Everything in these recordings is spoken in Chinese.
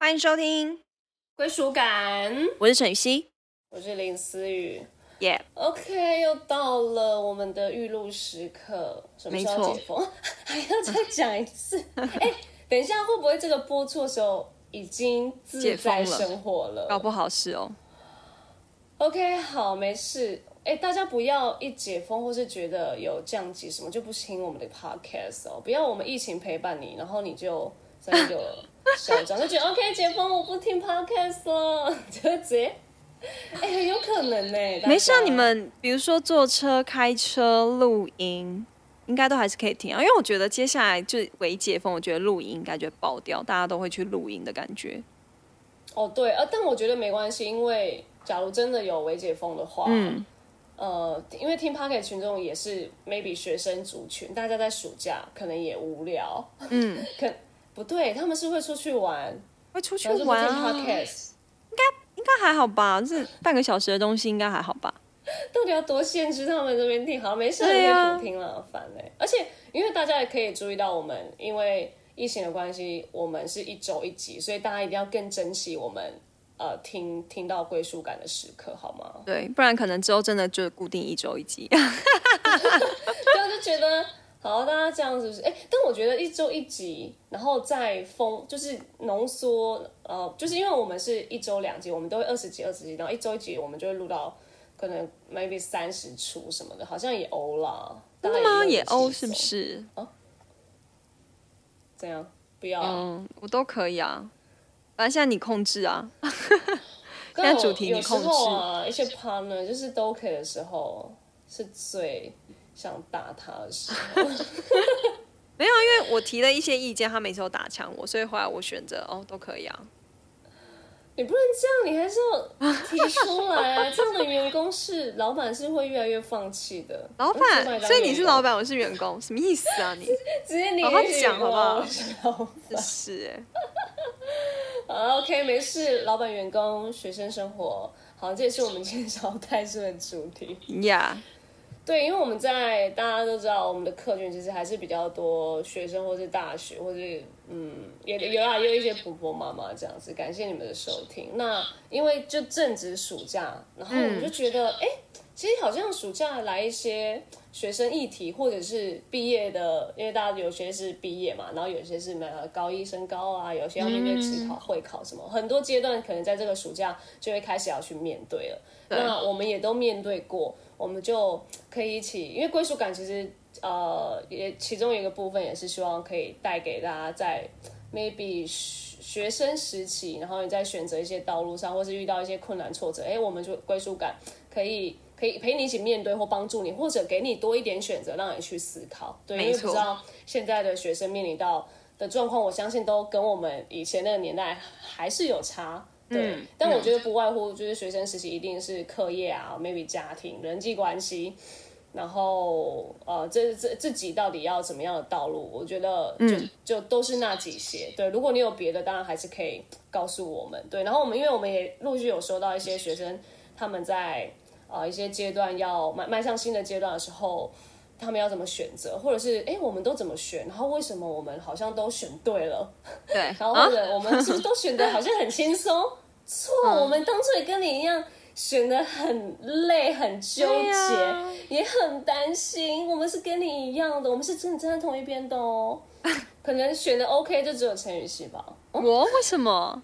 欢迎收听，归属感，我是沈雨希，我是林思雨。耶、OK，又到了我们的预录时刻，什么时候解封？还要再讲一次？哎、等一下会不会这个播出的时候已经自在生活了？搞不好是哦。OK，好，没事。哎，大家不要一解封或是觉得有降级什么就不听我们的 podcast 哦，不要我们疫情陪伴你，然后你就在那个嚣张，就觉得 OK 解封我不听 podcast 了，就直接，哎，很有可能呢。没事啊，你们比如说坐车、开车、录音，应该都还是可以听啊。因为我觉得接下来就微解封，我觉得露营应该就会爆掉，大家都会去录音的感觉。哦对，呃，但我觉得没关系，因为假如真的有微解封的话，嗯，呃，因为听 podcast 群众也是 maybe 学生族群，大家在暑假可能也无聊，嗯，可不对，他们是会出去玩。会出去玩啊，podcast，应该还好吧？就是半个小时的东西，应该还好吧？到底要多限制他们这边听？好，没事，对啊就不听了，烦嘞、而且因为大家也可以注意到，我们因为疫情的关系，我们是一周一集，所以大家一定要更珍惜我们呃听听到归属感的时刻，好吗？对，不然可能之后真的就固定一周一集。对啊，就觉得好，大家这样子是哎、但我觉得一周一集，然后再封，就是浓缩，呃，就是因为我们是一周两集，我们都会二十集、二十集，然后一周一集，我们就会录到可能 maybe 三十出什么的，好像也欧啦。真的吗？也欧欧是不？是？怎样？不要啊、嗯，我都可以啊。反正现在你控制啊。刚 好现在主题你控制候啊，一些 partner 就是都可以的时候，是最想打他的时候。没有，啊因为我提了一些意见，他每次都打枪我，所以后来我选择哦都可以啊。你不能这样，你还是要提出来啊！这样的员工是老板是会越来越放弃的。老板，所以你是老，板，我是员工，什么意思啊你？直接你讲好不好是老板真是哎，好，OK，没事。老板、员工、学生生活，好，这也是我们今天想要带出的主题。呀，对，因为我们在大家都知道，我们的客群其实还是比较多学生，或是大学，或是嗯，也有啊，也有一些婆婆妈妈这样子。感谢你们的收听。那因为就正值暑假，然后我们就觉得，哎、其实好像暑假来一些学生议题，或者是毕业的，因为大家有些是毕业嘛，然后有些是呃高一升高啊，有些要面对职考、会考什么，很多阶段可能在这个暑假就会开始要去面对了。那我们也都面对过，我们就可以一起，因为归属感其实呃也其中一个部分也是希望可以带给大家在 maybe 学学生时期，然后你在选择一些道路上，或是遇到一些困难挫折，哎，我们就归属感可以。可以陪你一起面对，或帮助你，或者给你多一点选择，让你去思考。对，因为不知道现在的学生面临到的状况，我相信都跟我们以前那个年代还是有差。对，嗯但我觉得不外乎就是学生实习一定是课业啊，maybe 家庭、人际关系，然后呃，这这自己到底要怎么样的道路，我觉得就、就都是那几些。对，如果你有别的，当然还是可以告诉我们。对，然后我们因为我们也陆续有收到一些学生他们在呃一些阶段要迈迈向新的阶段的时候。他们要怎么选择，或者是哎，诶我们都怎么选？然后为什么我们好像都选对了？对，然后或者我们是不是都选的好像很轻松？错，我们当初也跟你一样选的很累、很纠对结，啊也很担心。我们是跟你一样的，我们是真的站在同一边的哦。可能选的 OK 就只有陈雨希吧，我为什么？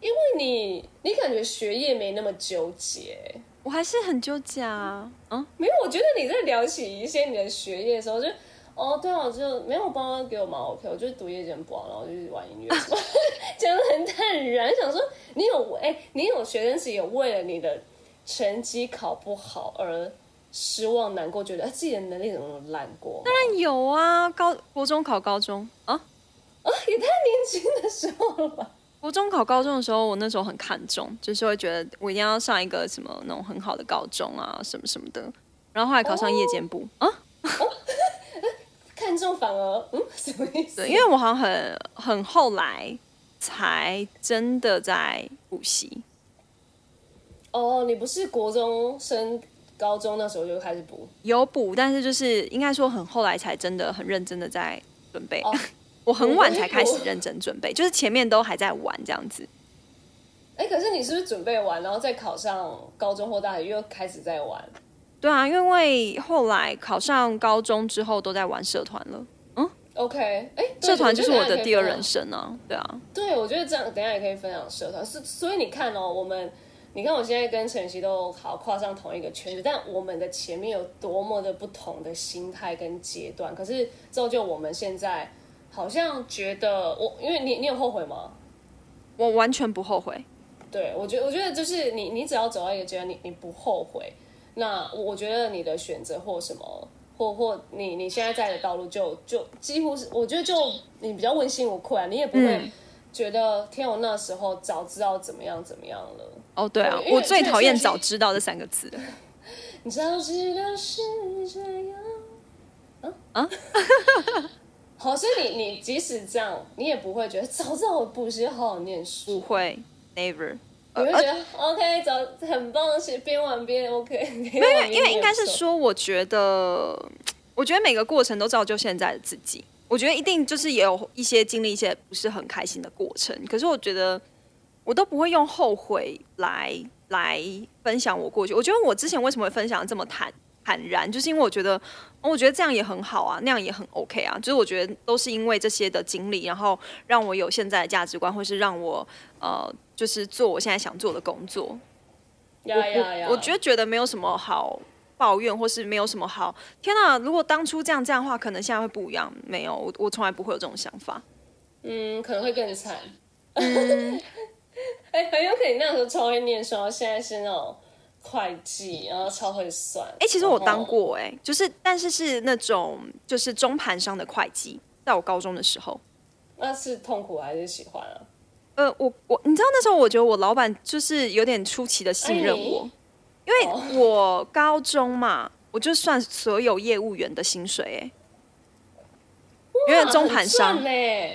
因为你你感觉学业没那么纠结。我还是很纠结啊。嗯，没有，我觉得你在聊起一些你的学业的时候，就哦，对啊，我就没有帮他给我蛮 OK，我就是读夜间部啊，然后就是玩音乐 讲的很坦然，想说你有哎、你有学生时有为了你的成绩考不好而失望难过，觉得、啊、自己的能力怎么那么烂过？当然有啊，高国中考高中啊，啊，也太年轻的时候了吧？国中考高中的时候，我那时候很看重，就是会觉得我一定要上一个什么那种很好的高中啊，什么什么的。然后后来考上夜间部、啊，看重反而嗯，什么意思？对，因为我好像很很后来才真的在补习。哦，你不是国中升高中那时候就开始补有补，但是就是应该说很后来才真的很认真的在准备。哦我很晚才开始认真准备，就是前面都还在玩这样子。哎，可是你是不是准备完，然后再考上高中或大学又开始在玩？对啊，因为后来考上高中之后都在玩社团了。嗯，OK，哎，社团就是我的第二人生啊。对啊，对，我觉得这样等下也可以分享社团。是，所以你看哦，我们。你看，我现在跟陈曦都好跨上同一个圈子，但我们的前面有多么的不同的心态跟阶段，可是造就我们现在好像觉得我，因为你，你有后悔吗？我完全不后悔。对，我觉得，我觉得就是你，你只要走到一个阶段，你你不后悔，那我觉得你的选择或什么，或或你你现在在的道路，就就几乎是，我觉得就你比较问心无愧啊，你也不会觉得天，我那时候早知道怎么样怎么样了。哦，对啊，我最讨厌“早知道”这三个字。你早知道是这样，啊啊！好，所以你你即使这样，你也不会觉得早知道我补习好好念书。不会，never。你会觉得 OK，早很棒，是边玩边 OK。没有，因为应该是说，我觉得，我觉得每个过程都造就现在的自己。我觉得一定就是也有一些经历一些不是很开心的过程，可是我觉得。我都不会用后悔来来分享我过去。我觉得我之前为什么会分享这么坦坦然，就是因为我觉得，我觉得这样也很好啊，那样也很 OK 啊。就是我觉得都是因为这些的经历，然后让我有现在的价值观，或是让我呃，就是做我现在想做的工作。呀呀呀！我觉得觉得没有什么好抱怨，或是没有什么好。天哪！如果当初这样这样的话，可能现在会不一样。没有，我我从来不会有这种想法。嗯，可能会更惨。嗯。哎，很有可能那时候超会念书，现在是那种会计，然后超会算。哎，其实我当过，哎，就是，但是是那种就是中盘商的会计，在我高中的时候。那是痛苦还是喜欢啊？呃，我我，你知道那时候我觉得我老板就是有点出奇的信任我，因为我高中嘛，我就算所有业务员的薪水，哎。因为中盘商，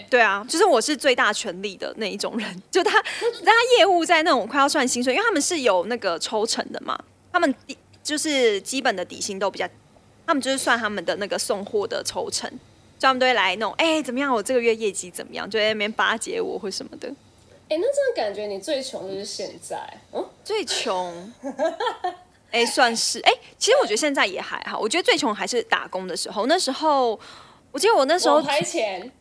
对啊，就是我是最大权力的那一种人，就他，他业务在那种快要算薪水，因为他们是有那个抽成的嘛，他们底就是基本的底薪都比较，他们就是算他们的那个送货的抽成，专门都会来弄，哎，怎么样？我这个月业绩怎么样？就在那边巴结我或什么的。哎，那这样感觉你最穷就是现在，嗯，最穷，哎，算是，哎，其实我觉得现在也还好，我觉得最穷还是打工的时候，那时候。我记得我那时候网拍前，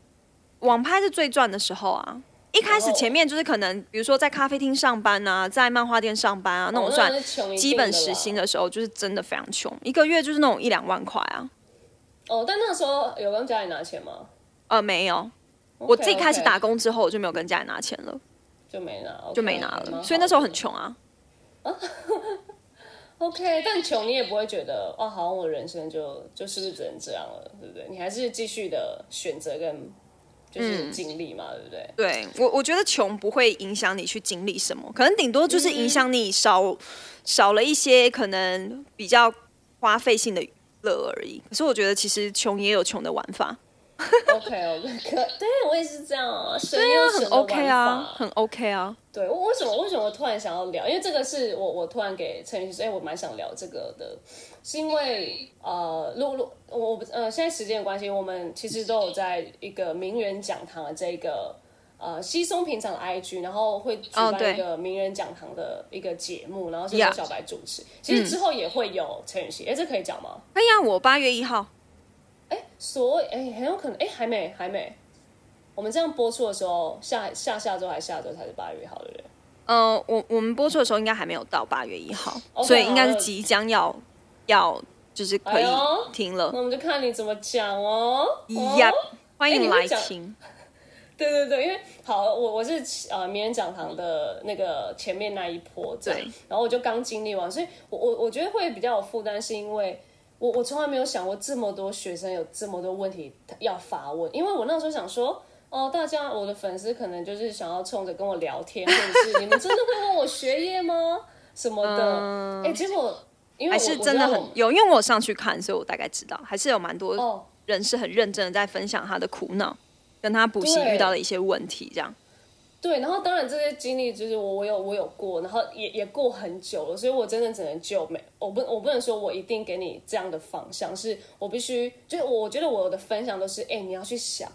网拍是最赚的时候啊！一开始前面就是可能，比如说在咖啡厅上班啊，在漫画店上班啊，那种算基本时薪的时候，就是真的非常穷，一个月就是那种一两万块啊。哦，但那时候有跟家里拿钱吗？呃，没有。我自己开始打工之后，我就没有跟家里拿钱了，就没拿，就没拿了。所以那时候很穷啊。OK，但穷你也不会觉得哦，好像我人生就就是不是只能这样了，对不对？你还是继续的选择跟就是经历嘛，对不对？对我，我觉得穷不会影响你去经历什么，可能顶多就是影响你少少了一些可能比较花费性的娱乐而已。可是我觉得其实穷也有穷的玩法。OK，OK，可对我也是这样啊，对啊，很 OK 啊，很 OK 啊。对，为什么为什么突然想要聊？因为这个是我我突然给陈宇说，哎，我蛮想聊这个的，是因为呃，露露我呃，现在时间的关系，我们其实都有在一个名人讲堂的这个呃稀松平常的 IG，然后会举办一个名人讲堂的一个节目，然后是由小白主持。其实之后也会有陈宇希，哎，这可以讲吗？可以啊，我八月一号。哎，所以哎，很有可能哎，还没还没。我们这样播出的时候，下下下周还下周才是八月一号，对不对？呃，我我们播出的时候应该还没有到八月一号，所以应该是即将要要就是可以听了。那我们就看你怎么讲哦。呀，欢迎来听。对对对，因为好，我我是呃名人讲堂的那个前面那一波，对，然后我就刚经历完，所以我我我觉得会比较有负担，是因为。我我从来没有想过这么多学生有这么多问题要发问，因为我那时候想说，哦，大家我的粉丝可能就是想要冲着跟我聊天，或者是 你们真的会问我学业吗？什么的？哎，结果因为还是真的很有，因为我上去看，所以我大概知道，还是有蛮多人是很认真的在分享他的苦恼，跟他补习遇到的一些问题，这样。对，然后当然这些经历就是我我有我有过，然后也也过很久了，所以我真的只能就没我不我不能说我一定给你这样的方向，是我必须就我觉得我的分享都是哎你要去想，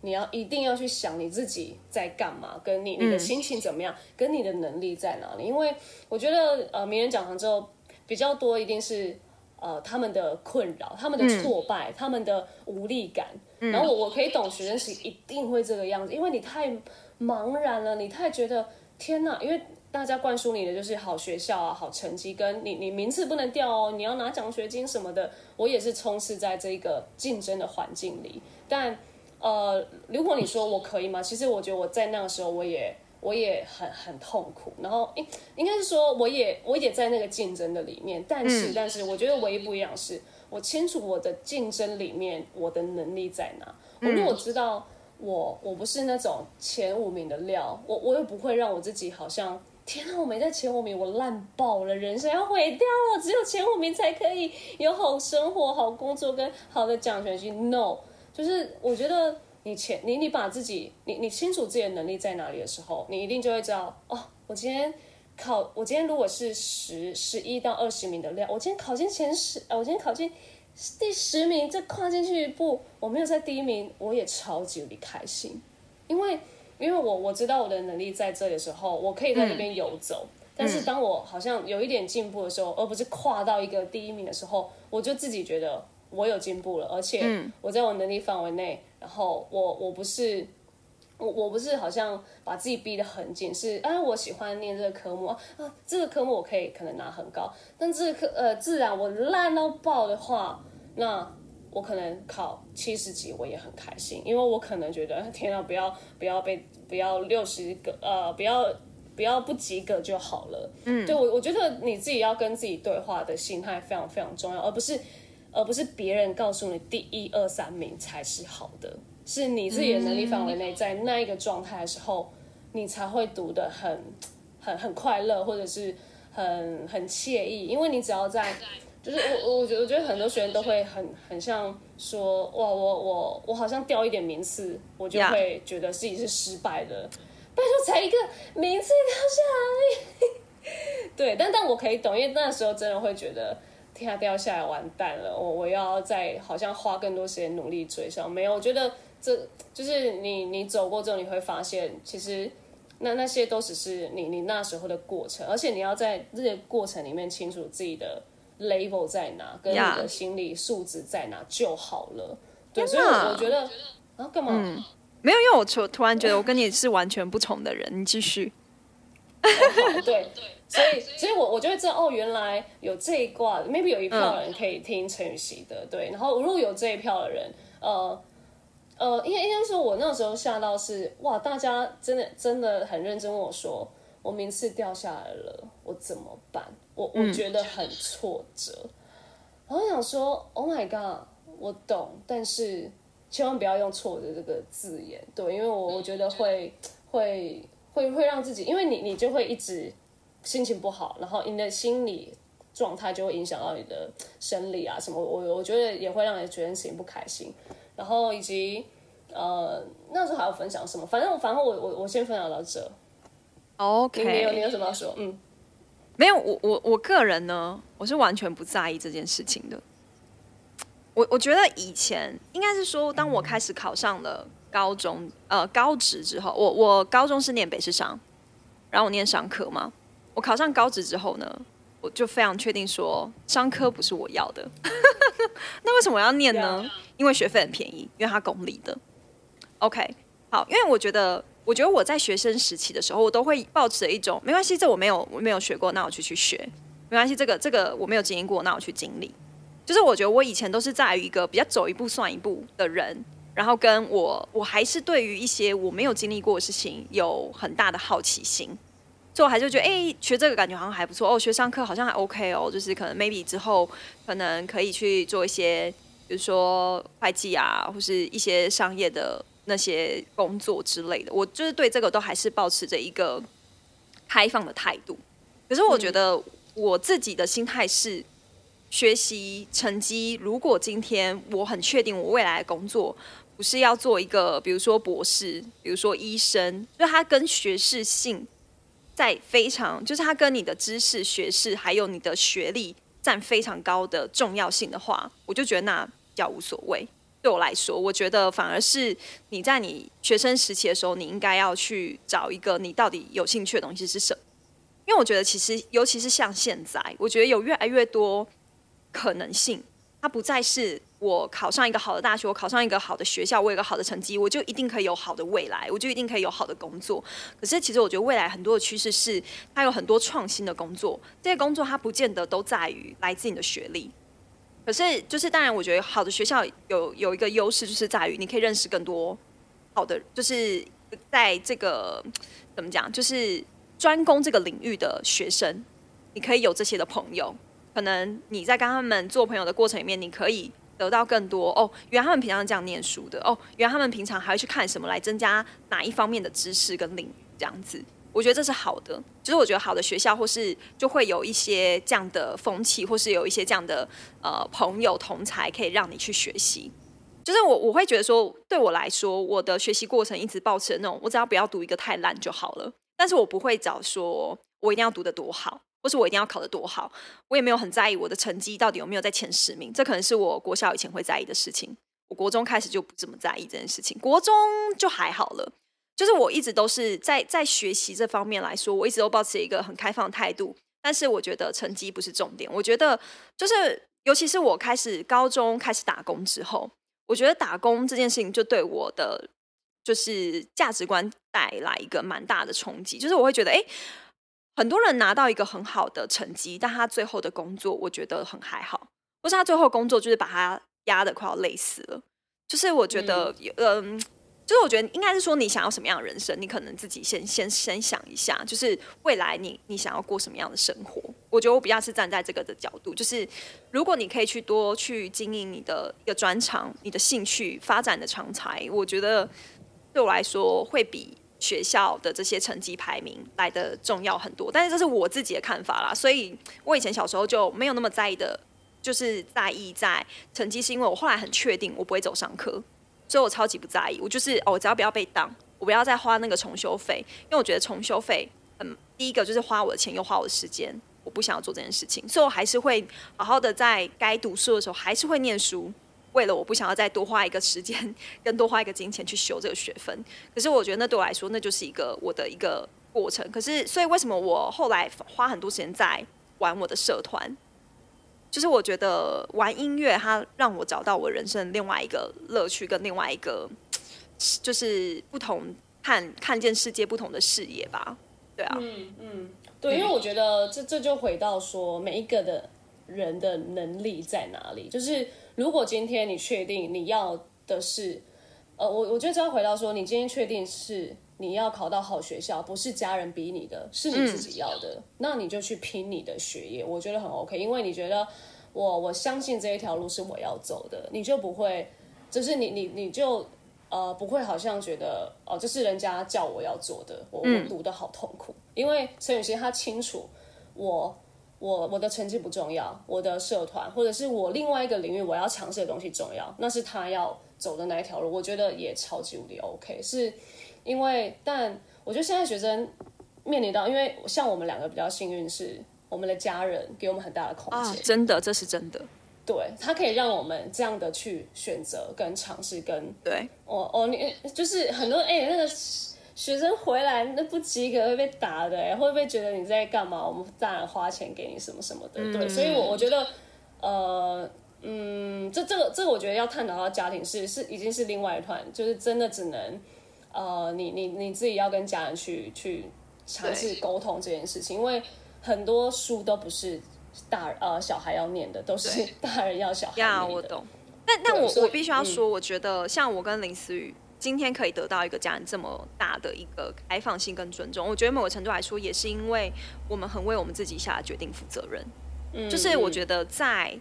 你要一定要去想你自己在干嘛，跟你你的心情怎么样，跟你的能力在哪里。因为我觉得呃，名人讲堂之后比较多一定是呃他们的困扰、他们的挫败、他们的无力感。然后我我可以懂学生是一定会这个样子，因为你太茫然了，你太觉得天哪，因为大家灌输你的就是好学校啊、好成绩，跟你你名次不能掉哦，你要拿奖学金什么的。我也是充斥在这个竞争的环境里，但。呃，如果你说我可以吗？其实我觉得我在那个时候，我也我也很很痛苦。然后应应该是说，我也我也在那个竞争的里面。但是但是，我觉得唯一不一样是，我清楚我的竞争里面我的能力在哪。我如果知道我我不是那种前五名的料，我我又不会让我自己好像天啊，我没在前五名，我烂爆了，人生要毁掉了。只有前五名才可以有好生活、好工作跟好的奖学金。No。就是我觉得你前你你把自己你你清楚自己的能力在哪里的时候，你一定就会知道哦，我今天考我今天如果是十十一到二十名的料，我今天考进前十，我今天考进第十名，再跨进去一步，我没有在第一名，我也超级无敌开心，因为因为我我知道我的能力在这里的时候，我可以在那边游走，但是当我好像有一点进步的时候，而不是跨到一个第一名的时候，我就自己觉得。我有进步了，而且我在我能力范围内。然后我我不是我我不是好像把自己逼得很紧，是啊我喜欢念这个科目啊，这个科目我可以可能拿很高，但这个科呃自然我烂到爆的话，那我可能考七十几我也很开心，因为我可能觉得天啊不要不要被不要六十个呃不要不要不及格就好了。嗯，对我我觉得你自己要跟自己对话的心态非常非常重要，而不是。而不是别人告诉你第一二三名才是好的，是你自己的能力范围内，在那一个状态的时候，你才会读的很很很快乐，或者是很很惬意。因为你只要在，就是我我我觉得我觉得很多学员都会很很像说，哇，我我我好像掉一点名次，我就会觉得自己是失败的。拜托，才一个名次掉下来，对，但但我可以懂，因为那时候真的会觉得。天下掉下来完蛋了，我我要再好像花更多时间努力追上。没有，我觉得这就是你你走过之后，你会发现其实那那些都只是你你那时候的过程，而且你要在这些过程里面清楚自己的 level 在哪，跟你的心理素质在哪就好了。对，所以我觉得啊，干嘛？没有，因为我突突然觉得我跟你是完全不同的人。你继续。对。所以，所以我我就会知道，哦，原来有这一卦，maybe 有一票人可以听陈雨熙的，对。然后，如果有这一票的人，呃，呃，应该应该说，我那时候吓到是，哇，大家真的真的很认真问我说，我名次掉下来了，我怎么办？我我觉得很挫折。然后想说，Oh my god，我懂，但是千万不要用挫折这个字眼，对，因为我我觉得会 会会会让自己，因为你你就会一直。心情不好，然后你的心理状态就会影响到你的生理啊什么，我我觉得也会让你觉得心情不开心，然后以及呃那时候还要分享什么，反正我反正我我我先分享到这。OK，你有你有什么要说？嗯，没有，我我我个人呢，我是完全不在意这件事情的。我我觉得以前应该是说，当我开始考上了高中呃高职之后，我我高中是念北师商，然后我念商科嘛。我考上高职之后呢，我就非常确定说商科不是我要的。那为什么我要念呢？因为学费很便宜，因为它公立的。OK，好，因为我觉得，我觉得我在学生时期的时候，我都会抱持一种没关系，这我没有我没有学过，那我去去学。没关系，这个这个我没有经历过，那我去经历。就是我觉得我以前都是在于一个比较走一步算一步的人，然后跟我我还是对于一些我没有经历过的事情有很大的好奇心。所以我还是觉得，哎，学这个感觉好像还不错哦。学上课好像还 OK 哦，就是可能 maybe 之后可能可以去做一些，比如说会计啊，或是一些商业的那些工作之类的。我就是对这个都还是保持着一个开放的态度。可是我觉得我自己的心态是，学习成绩，如果今天我很确定我未来的工作不是要做一个，比如说博士，比如说医生，就它跟学士性。在非常，就是它跟你的知识、学识还有你的学历占非常高的重要性的话，我就觉得那比较无所谓。对我来说，我觉得反而是你在你学生时期的时候，你应该要去找一个你到底有兴趣的东西是什么。因为我觉得其实，尤其是像现在，我觉得有越来越多可能性，它不再是我考上一个好的大学，我考上一个好的学校，我有个好的成绩，我就一定可以有好的未来，我就一定可以有好的工作。可是其实我觉得未来很多的趋势是，它有很多创新的工作，这些工作它不见得都在于来自你的学历。可是就是当然，我觉得好的学校有有一个优势，就是在于你可以认识更多好的，就是在这个怎么讲，就是。专攻这个领域的学生，你可以有这些的朋友。可能你在跟他们做朋友的过程里面，你可以得到更多哦。原来他们平常这样念书的哦，原来他们平常还会去看什么来增加哪一方面的知识跟领这样子。我觉得这是好的，就是我觉得好的学校或是就会有一些这样的风气，或是有一些这样的呃朋友同才，可以让你去学习。就是我我会觉得说，对我来说，我的学习过程一直保持那种，我只要不要读一个太烂就好了。但是我不会找说，我一定要读得多好，或是我一定要考得多好，我也没有很在意我的成绩到底有没有在前十名，这可能是我国小以前会在意的事情。我国中开始就不怎么在意这件事情，国中就还好了。就是我一直都是在在学习这方面来说，我一直都保持一个很开放的态度。但是我觉得成绩不是重点，我觉得就是尤其是我开始高中开始打工之后，我觉得打工这件事情就对我的。就是价值观带来一个蛮大的冲击，就是我会觉得，哎，很多人拿到一个很好的成绩，但他最后的工作我觉得很还好，或是他最后工作就是把他压的快要累死了。就是我觉得，嗯，就是我觉得应该是说，你想要什么样的人生，你可能自己先先先想一下，就是未来你你想要过什么样的生活。我觉得我比较是站在这个的角度，就是如果你可以去多去经营你的一个专长、你的兴趣、发展的长才，我觉得。对我来说，会比学校的这些成绩排名来的重要很多。但是这是我自己的看法啦，所以我以前小时候就没有那么在意的，就是在意在成绩，是因为我后来很确定我不会走上课，所以我超级不在意。我就是哦，只要不要被当，我不要再花那个重修费，因为我觉得重修费，嗯，第一个就是花我的钱又花我的时间，我不想要做这件事情，所以我还是会好好的在该读书的时候还是会念书。为了我不想要再多花一个时间，跟多花一个金钱去修这个学分，可是我觉得那对我来说，那就是一个我的一个过程。可是，所以为什么我后来花很多时间在玩我的社团？就是我觉得玩音乐，它让我找到我人生另外一个乐趣，跟另外一个就是不同看看见世界不同的视野吧。对啊，嗯嗯，对，因为我觉得这这就回到说每一个的人的能力在哪里，就是。如果今天你确定你要的是，呃，我我觉得只要回到说，你今天确定是你要考到好学校，不是家人逼你的，是你自己要的，那你就去拼你的学业，我觉得很 OK，因为你觉得我我相信这一条路是我要走的，你就不会，就是你你你就呃不会好像觉得哦这是人家叫我要做的，我我读的好痛苦，因为陈雨欣她清楚我。我我的成绩不重要，我的社团或者是我另外一个领域我要尝试的东西重要，那是他要走的那一条路，我觉得也超级无敌 OK。是因为，但我觉得现在学生面临到，因为像我们两个比较幸运，是我们的家人给我们很大的空间，真的，这是真的。对他可以让我们这样的去选择跟尝试，跟对，哦哦，你就是很多哎那个。学生回来那不及格会被打的，会不会觉得你在干嘛？我们大人花钱给你什么什么的，对，所以，我我觉得，呃，嗯，这这个这个，我觉得要探讨到家庭是是已经是另外一团，就是真的只能，呃，你你你自己要跟家人去去尝试沟通这件事情，因为很多书都不是大呃小孩要念的，都是大人要小孩念的。我懂，但但我我必须要说，我觉得像我跟林思雨。今天可以得到一个家人这么大的一个开放性跟尊重，我觉得某个程度来说，也是因为我们很为我们自己下的决定负责任。嗯，就是我觉得在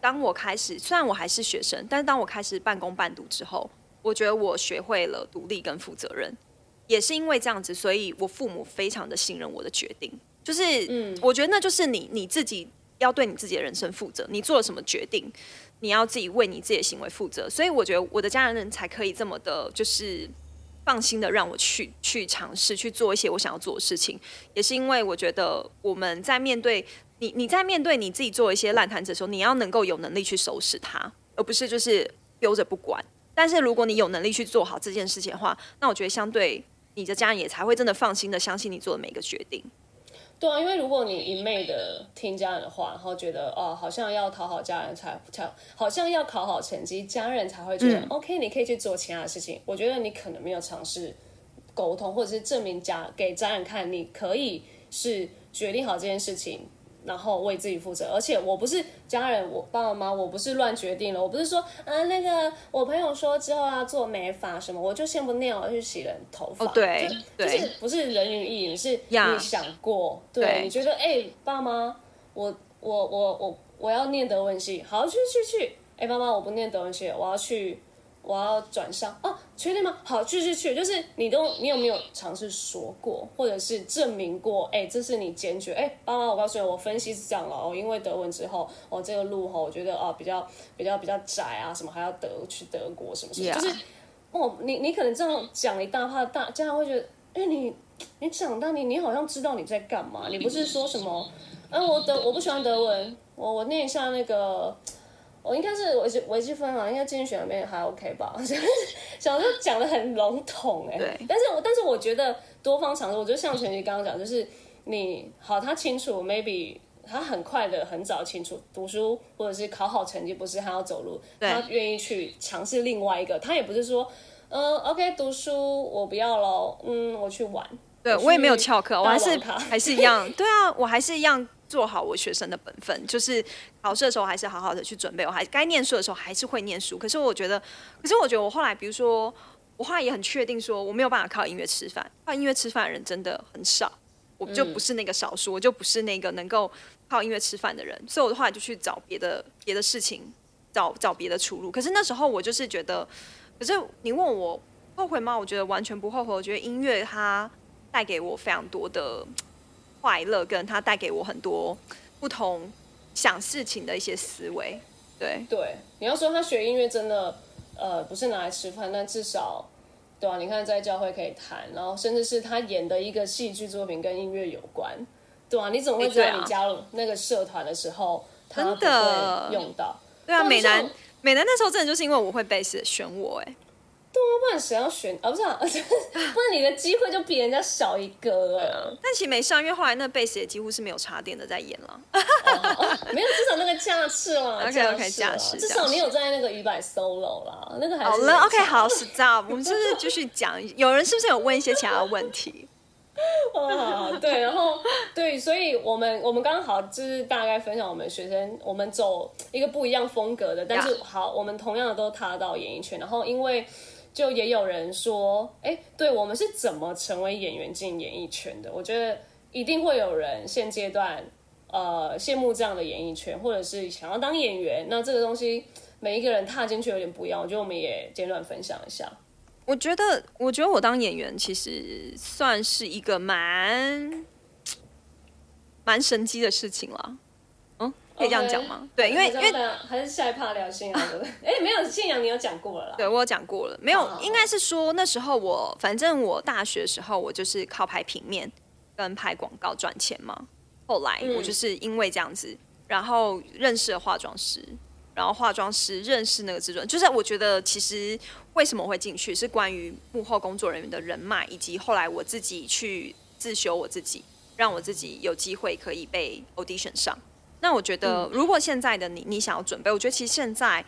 当我开始，虽然我还是学生，但是当我开始半工半读之后，我觉得我学会了独立跟负责任。也是因为这样子，所以我父母非常的信任我的决定。就是，嗯，我觉得那就是你你自己要对你自己的人生负责，你做了什么决定。你要自己为你自己的行为负责，所以我觉得我的家人人才可以这么的，就是放心的让我去去尝试去做一些我想要做的事情，也是因为我觉得我们在面对你你在面对你自己做一些烂摊子的时候，你要能够有能力去收拾它，而不是就是丢着不管。但是如果你有能力去做好这件事情的话，那我觉得相对你的家人也才会真的放心的相信你做的每一个决定。对啊，因为如果你一昧的听家人的话，然后觉得哦，好像要讨好家人才才，好像要考好成绩，家人才会觉得 OK，你可以去做其他的事情。我觉得你可能没有尝试沟通，或者是证明家给家人看，你可以是决定好这件事情。然后为自己负责，而且我不是家人，我爸爸妈妈，我不是乱决定了，我不是说，啊，那个我朋友说之后要做美发什么，我就先不念了，去洗人头发。哦，对，就是不是人云亦云，是你想过，对，你觉得，哎，爸妈，我我我我我要念德文系，好，去去去，哎，爸妈，我不念德文系，我要去。我要转商哦，确定吗？好，去去去，就是你都你有没有尝试说过，或者是证明过？哎，这是你坚决。哎，爸妈，我告诉你，我分析是这样了哦，因为德文之后，哦，这个路哈，我觉得哦比较比较比较窄啊，什么还要德去德国什么什么，就是哦，你你可能这样讲一大怕大家长会觉得，哎，你你长大你你好像知道你在干嘛，你不是说什么？嗯，我德我不喜欢德文，我我念一下那个。我应该是微积微积分啊，应该经济学那边还 OK 吧？小时候讲的很笼统哎，对。但是我但是我觉得多方尝试，我觉得像陈琦刚刚讲，就是你好，他清楚，maybe 他很快的很早清楚读书或者是考好成绩，不是他要走路，他愿意去尝试另外一个，他也不是说，嗯，OK，读书我不要了，嗯，我去玩。对我也没有翘课，我还是还是一样，对啊，我还是一样。做好我学生的本分，就是考试的时候还是好好的去准备。我还该念书的时候还是会念书。可是我觉得，可是我觉得我后来，比如说，我后来也很确定说，我没有办法靠音乐吃饭。靠音乐吃饭的人真的很少，我就不是那个少数，我就不是那个能够靠音乐吃饭的人。所以，我的话就去找别的别的事情，找找别的出路。可是那时候我就是觉得，可是你问我后悔吗？我觉得完全不后悔。我觉得音乐它带给我非常多的。快乐跟他带给我很多不同想事情的一些思维，对对。你要说他学音乐真的，呃，不是拿来吃饭，但至少，对吧？你看在教会可以弹，然后甚至是他演的一个戏剧作品跟音乐有关，对吧？你怎么会知道你加入那个社团的时候，他不会用到？对啊，美男美男那时候真的就是因为我会背诗选我，哎。对啊，不然谁要选啊？不是，啊，不然你的机会就比人家少一个了。但其实没上，因为后来那贝斯也几乎是没有插电的在演了。没有，至少那个架势了，OK OK，架势。至少你有在那个鱼摆 solo 啦，那个还是。好了，OK，好，Stop，我们就是继续讲。有人是不是有问一些其他问题？啊，对，然后对，所以我们我们刚好就是大概分享我们学生，我们走一个不一样风格的，但是好，我们同样的都踏到演艺圈，然后因为。就也有人说，哎，对我们是怎么成为演员进演艺圈的？我觉得一定会有人现阶段呃羡慕这样的演艺圈，或者是想要当演员。那这个东西每一个人踏进去有点不一样，我觉得我们也简短分享一下。我觉得，我觉得我当演员其实算是一个蛮蛮神奇的事情了。可以这样讲吗？对，因为因为还是下一趴聊信仰的。哎，没有信仰，你有讲过了啦。对我有讲过了，没有，应该是说那时候我，反正我大学的时候，我就是靠拍平面跟拍广告赚钱嘛。后来我就是因为这样子，然后认识了化妆师，然后化妆师认识那个制作人，就是我觉得其实为什么会进去，是关于幕后工作人员的人脉，以及后来我自己去自修我自己，让我自己有机会可以被 audition 上。那我觉得，如果现在的你，你想要准备，我觉得其实现在，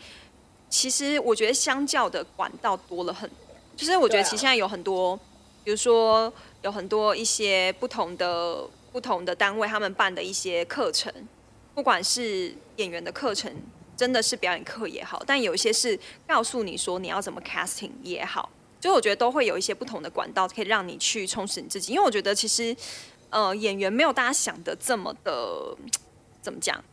其实我觉得相较的管道多了很，就是我觉得其实现在有很多，比如说有很多一些不同的不同的单位，他们办的一些课程，不管是演员的课程，真的是表演课也好，但有一些是告诉你说你要怎么 casting 也好，就我觉得都会有一些不同的管道可以让你去充实你自己，因为我觉得其实，呃，演员没有大家想的这么的。怎么讲？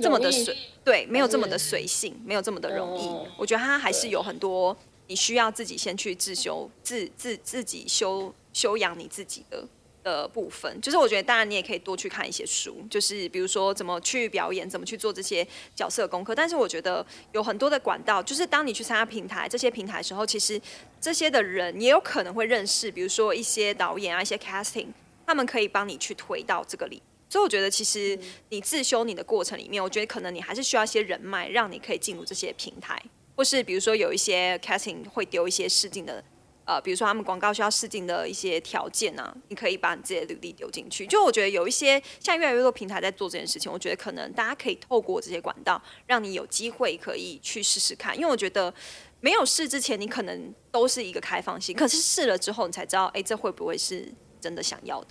这么的随对，没有这么的随性，没有这么的容易。我觉得他还是有很多你需要自己先去自修、自自自己修修养你自己的的部分。就是我觉得，当然你也可以多去看一些书，就是比如说怎么去表演，怎么去做这些角色功课。但是我觉得有很多的管道，就是当你去参加平台这些平台的时候，其实这些的人也有可能会认识，比如说一些导演啊、一些 casting，他们可以帮你去推到这个里。所以我觉得，其实你自修你的过程里面，我觉得可能你还是需要一些人脉，让你可以进入这些平台，或是比如说有一些 casting 会丢一些试镜的。呃，比如说他们广告需要试镜的一些条件啊，你可以把你自己的履历丢进去。就我觉得有一些像越来越多平台在做这件事情，我觉得可能大家可以透过这些管道，让你有机会可以去试试看。因为我觉得没有试之前，你可能都是一个开放性，可是试了之后，你才知道，哎，这会不会是真的想要的？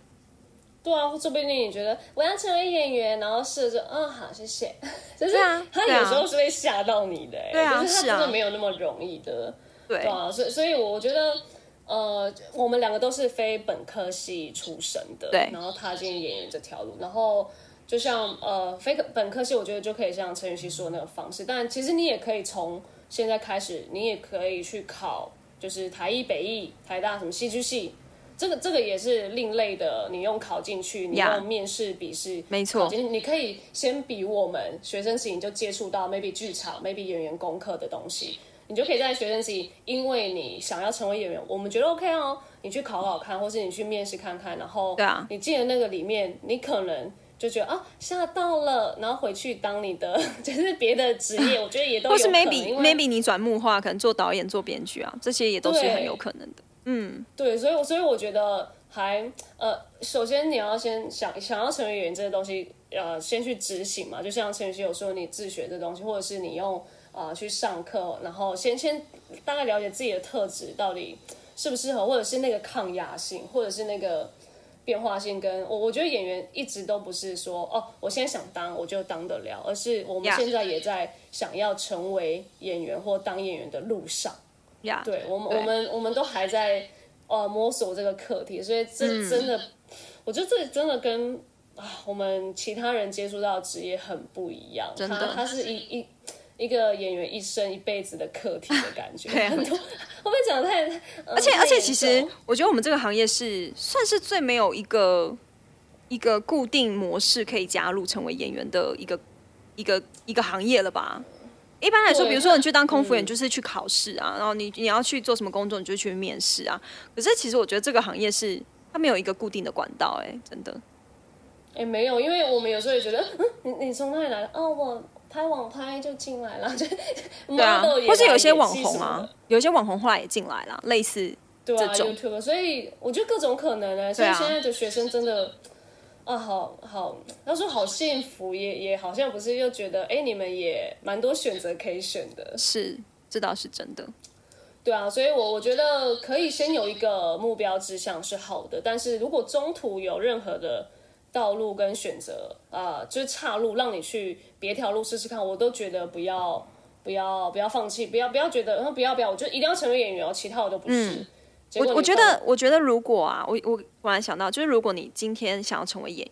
对啊，说不定你觉得我要成为演员，然后试了之后，嗯，好，谢谢。就是他有时候是会吓到你的，对啊，是他，真的没有那么容易的。对啊，所以所以我觉得，呃，我们两个都是非本科系出身的，对，然后踏进演员这条路，然后就像呃非本科系，我觉得就可以像陈雨希说的那个方式，但其实你也可以从现在开始，你也可以去考，就是台艺、北艺、台大什么戏剧系，这个这个也是另类的，你用考进去，你用面试笔试，没错，你可以先比我们学生时你就接触到 maybe 剧场，maybe 演员功课的东西。你就可以在学生时，因为你想要成为演员，我们觉得 OK 哦，你去考考看，或是你去面试看看，然后对啊，你进了那个里面，你可能就觉得啊吓到了，然后回去当你的 就是别的职业，我觉得也都或是 maybe maybe 你转幕化，可能做导演、做编剧啊，这些也都是很有可能的。嗯，对，所以所以我觉得还呃，首先你要先想想要成为演员这个东西，呃，先去执行嘛，就像陈宇希有说，你自学这东西，或者是你用。啊，去上课，然后先先大概了解自己的特质到底适不适合，或者是那个抗压性，或者是那个变化性。跟我我觉得演员一直都不是说哦，我现在想当我就当得了，而是我们现在也在想要成为演员或当演员的路上。呀，对我们我们我们都还在呃摸索这个课题，所以这真的，我觉得这真的跟啊我们其他人接触到的职业很不一样。真的，它是一一。一个演员一生一辈子的课题的感觉，很多会不会讲太？而且而且，其实我觉得我们这个行业是算是最没有一个一个固定模式可以加入成为演员的一个一个一个行业了吧？一般来说，比如说你去当空服员，就是去考试啊，然后你你要去做什么工作，你就去面试啊。可是其实我觉得这个行业是它没有一个固定的管道，哎，真的。哎，没有，因为我们有时候也觉得，嗯，你你从哪里来的？哦，我。拍网拍就进来了，就 对啊，或是有些网红啊，有些网红后来也进来了，类似这种。所以我觉得各种可能呢。所以现在的学生真的啊，好好，要说好幸福，也也好像不是，又觉得哎，你们也蛮多选择可以选的。是，这倒是真的。对啊，所以我我觉得可以先有一个目标志向是好的，但是如果中途有任何的。道路跟选择啊，就是岔路，让你去别条路试试看，我都觉得不要不要不要放弃，不要不要觉得，然后不要不要，我就一定要成为演员哦，其他我都不是。我我觉得我觉得如果啊，我我突然想到，就是如果你今天想要成为演员，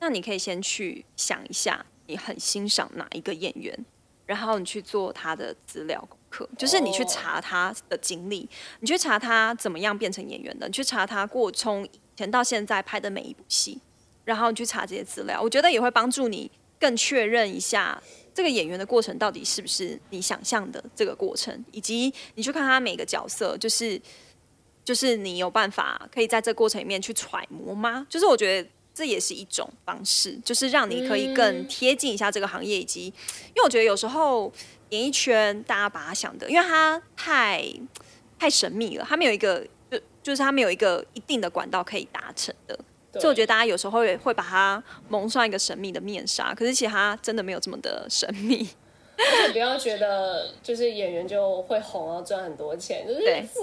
那你可以先去想一下，你很欣赏哪一个演员，然后你去做他的资料功课，就是你去查他的经历，你去查他怎么样变成演员的，你去查他过从以前到现在拍的每一部戏。然后你去查这些资料，我觉得也会帮助你更确认一下这个演员的过程到底是不是你想象的这个过程，以及你去看他每个角色，就是就是你有办法可以在这过程里面去揣摩吗？就是我觉得这也是一种方式，就是让你可以更贴近一下这个行业，以及因为我觉得有时候演艺圈大家把它想的，因为它太太神秘了，它没有一个就就是它没有一个一定的管道可以达成的。所以我觉得大家有时候会会把它蒙上一个神秘的面纱，可是其实它真的没有这么的神秘。而且不要觉得就是演员就会红，啊赚很多钱，就是错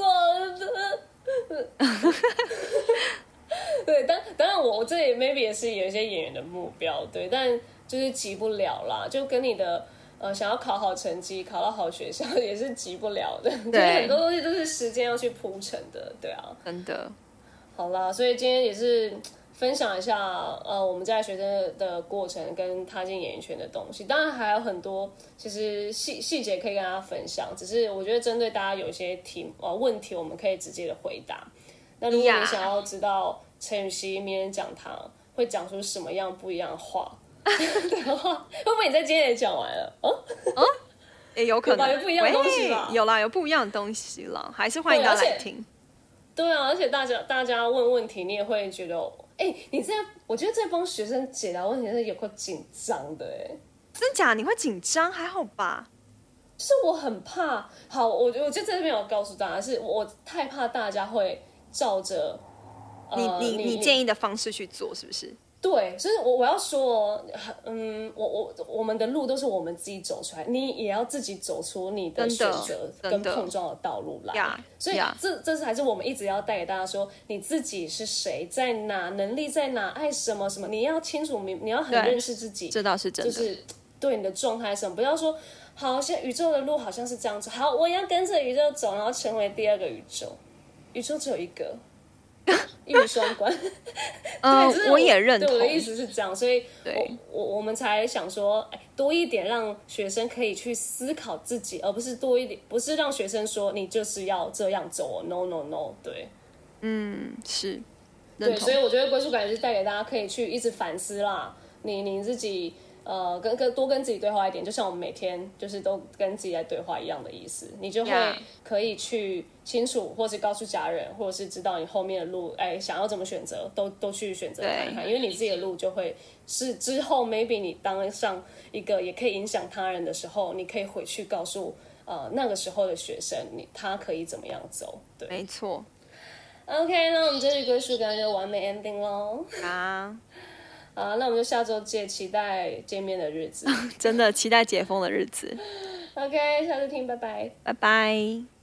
的。对，当当然我我这里 maybe 也是有一些演员的目标，对，但就是急不了啦，就跟你的呃想要考好成绩，考到好学校 也是急不了的。对，很多东西都是时间要去铺成的，对啊，真的。好啦，所以今天也是。分享一下，呃，我们在学生的过程跟踏进演艺圈的东西，当然还有很多，其实细细节可以跟大家分享。只是我觉得针对大家有一些题呃问题，我们可以直接的回答。那如果你想要知道陈雨希明天讲堂会讲出什么样不一样的话的话，会不会你在今天也讲完了？哦哦，也有可能有不一样的东西吧？有啦，有不一样的东西啦，还是欢迎大家来听。对啊，而且大家大家问问题，你也会觉得。哎，你这样，我觉得这帮学生解答问题是有够紧张的哎，真假？你会紧张？还好吧？就是我很怕，好，我我就在这边我告诉大家，是我太怕大家会照着你呃你你建议的方式去做，是不是？对，所以我我要说，嗯，我我我们的路都是我们自己走出来，你也要自己走出你的选择跟碰撞的道路来。呀所以这这这才是我们一直要带给大家说，你自己是谁，在哪，能力在哪，爱什么什么，你要清楚明，你要很认识自己，这倒是真的。就是对你的状态是什么，不要说好，现在宇宙的路好像是这样子，好，我要跟着宇宙走，然后成为第二个宇宙，宇宙只有一个。一语双关，嗯对，我也认同对我的。意思是这样，所以我我我们才想说，哎，多一点让学生可以去思考自己，而不是多一点，不是让学生说你就是要这样走，no no no，对嗯是对，所以我觉得归属感也是带给大家可以去一直反思啦，你你自己。呃，跟跟多跟自己对话一点，就像我们每天就是都跟自己在对话一样的意思，你就会可以去清楚，或是告诉家人，或者是知道你后面的路，哎，想要怎么选择，都都去选择看看，因为你自己的路就会是之后 maybe 你当上一个也可以影响他人的时候，你可以回去告诉呃那个时候的学生，你他可以怎么样走，对。没错，OK，那我们这里归属感就完美 ending 喽。啊，好，那我们就下周见，期待见面的日子。真的期待解封的日子。OK，下次听，拜拜。拜拜。